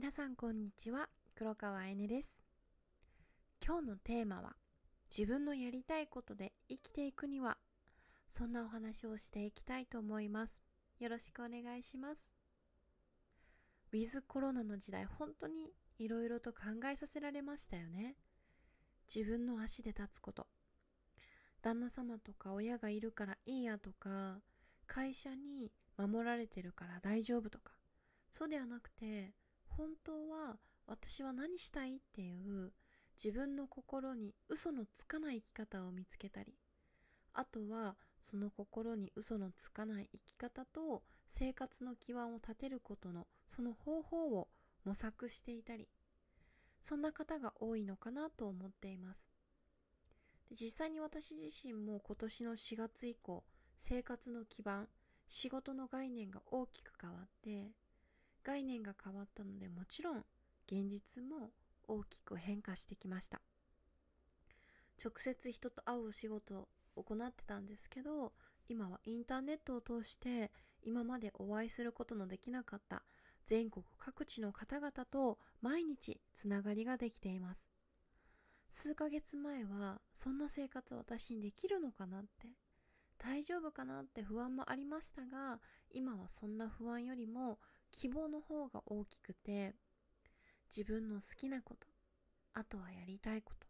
皆さんこんにちは。黒川あねです。今日のテーマは自分のやりたいことで生きていくには。そんなお話をしていきたいと思います。よろしくお願いします。ウィズコロナの時代本当にいろいろと考えさせられましたよね。自分の足で立つこと。旦那様とか親がいるからいいやとか会社に守られてるから大丈夫とか。そうではなくて本当は私は何したいっていう自分の心に嘘のつかない生き方を見つけたりあとはその心に嘘のつかない生き方と生活の基盤を立てることのその方法を模索していたりそんな方が多いのかなと思っています。実際に私自身も今年の4月以降生活の基盤仕事の概念が大きく変わって概念が変わったのでもちろん現実も大きく変化してきました。直接人と会うお仕事を行ってたんですけど今はインターネットを通して今までお会いすることのできなかった全国各地の方々と毎日つながりができています。数ヶ月前はそんな生活私にできるのかなって大丈夫かなって不安もありましたが今はそんな不安よりも希望の方が大きくて自分の好きなことあとはやりたいこと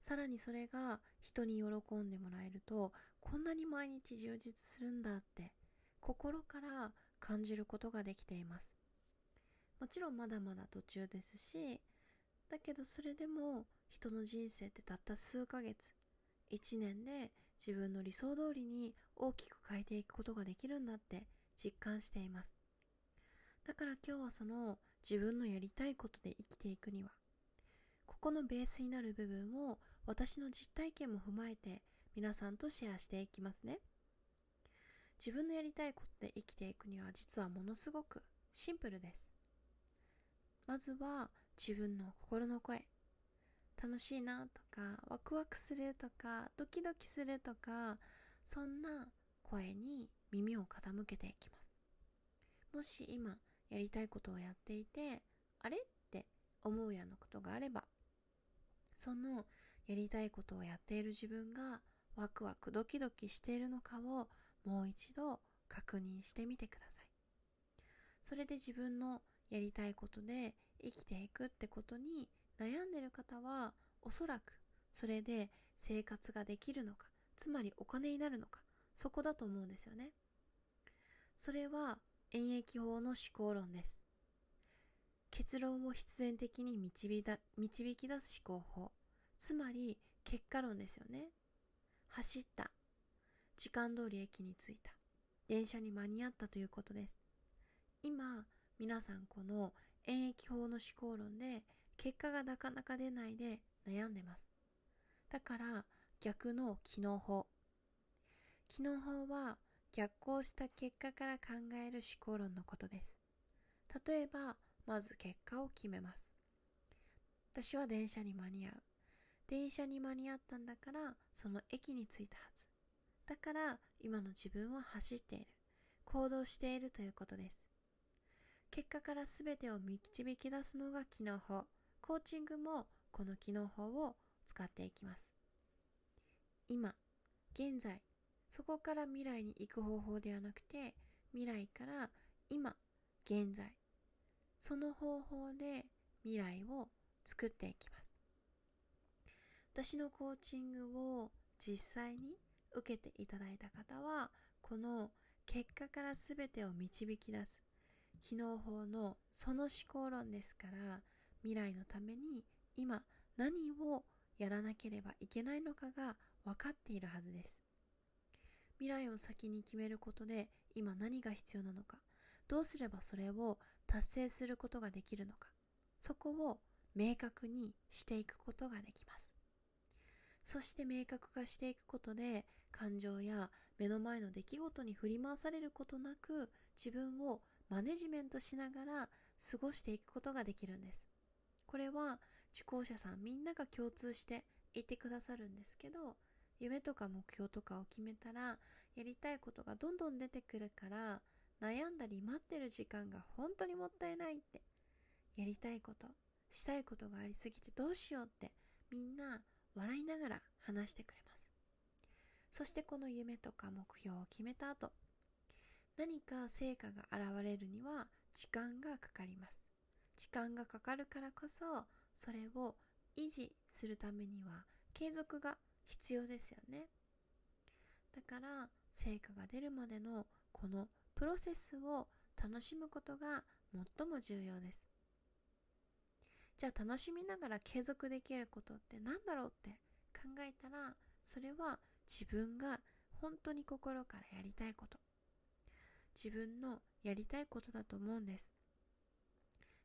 さらにそれが人に喜んでもらえるとこんなに毎日充実するんだって心から感じることができています。もちろんまだまだ途中ですしだけどそれでも人の人生ってたった数ヶ月1年で自分の理想通りに大きく変えていくことができるんだって実感しています。だから今日はその自分のやりたいことで生きていくにはここのベースになる部分を私の実体験も踏まえて皆さんとシェアしていきますね。自分のやりたいことで生きていくには実はものすごくシンプルです。まずは自分の心の声。楽しいなとかワクワクするとかドキドキするとかそんな声に耳を傾けていきます。もし今やりたいことをやっていてあれって思うようなことがあればそのやりたいことをやっている自分がワクワクドキドキしているのかをもう一度確認してみてください。それで自分のやりたいことで生きていくってことに悩んでる方はおそらくそれで生活ができるのかつまりお金になるのかそこだと思うんですよね。それは演疫法の思考論です。結論を必然的に導導き出す思考法。つまり結果論ですよね。走った。時間通り駅に着いた。電車に間に合ったということです。今、皆さんこの演疫法の思考論で結果がなかなか出ないで悩んでます。だから逆の機能法。機能法は逆行した結果から考える思考論のことです。例えば、まず結果を決めます。私は電車に間に合う。電車に間に合ったんだから、その駅に着いたはず。だから、今の自分は走っている。行動しているということです。結果から全てを導き出すのが機能法。コーチングもこの機能法を使っていきます。今、現在、そこから未来に行く方法ではなくて未来から今現在その方法で未来を作っていきます。私のコーチングを実際に受けていただいた方はこの結果から全てを導き出す機能法のその思考論ですから未来のために今何をやらなければいけないのかが分かっているはずです。未来を先に決めることで今何が必要なのか。どうすればそれを達成することができるのか。そこを明確にしていくことができます。そして明確化していくことで感情や目の前の出来事に振り回されることなく自分をマネジメントしながら過ごしていくことができるんです。これは受講者さんみんなが共通して言ってくださるんですけど夢とか目標とかを決めたらやりたいことがどんどん出てくるから悩んだり待ってる時間が本当にもったいないって。やりたいことしたいことがありすぎてどうしようってみんな笑いながら話してくれます。そしてこの夢とか目標を決めた後何か成果が現れるには時間がかかります。時間がかかるからこそそれを維持するためには継続が必要ですよね。だから成果が出るまでのこのプロセスを楽しむことが最も重要です。じゃあ楽しみながら継続できることって何だろうって考えたらそれは自分が本当に心からやりたいこと。自分のやりたいことだと思うんです。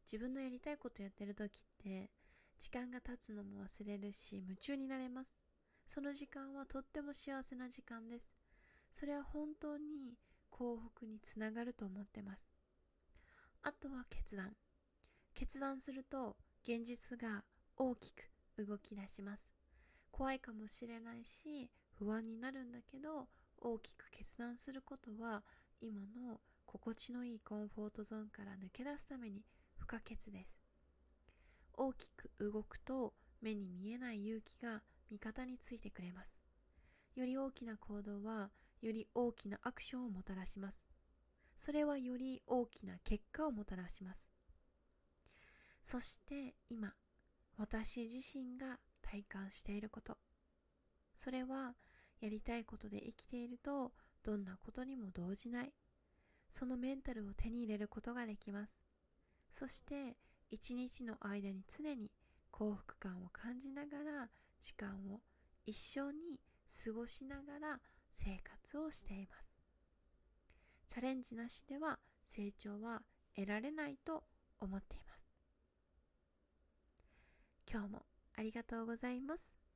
自分のやりたいことやってる時って時間が経つのも忘れるし夢中になれます。その時間はとっても幸せな時間です。それは本当に幸福につながると思ってます。あとは決断。決断すると現実が大きく動き出します。怖いかもしれないし不安になるんだけど大きく決断することは今の心地のいいコンフォートゾーンから抜け出すために不可欠です。大きく動くと目に見えない勇気が味方についてくれます。より大きな行動はより大きなアクションをもたらします。それはより大きな結果をもたらします。そして今私自身が体感していること。それはやりたいことで生きているとどんなことにも動じない。そのメンタルを手に入れることができます。そして一日の間に常に幸福感を感じながら時間を一緒に過ごしながら生活をしています。チャレンジなしでは成長は得られないと思っています。今日もありがとうございます。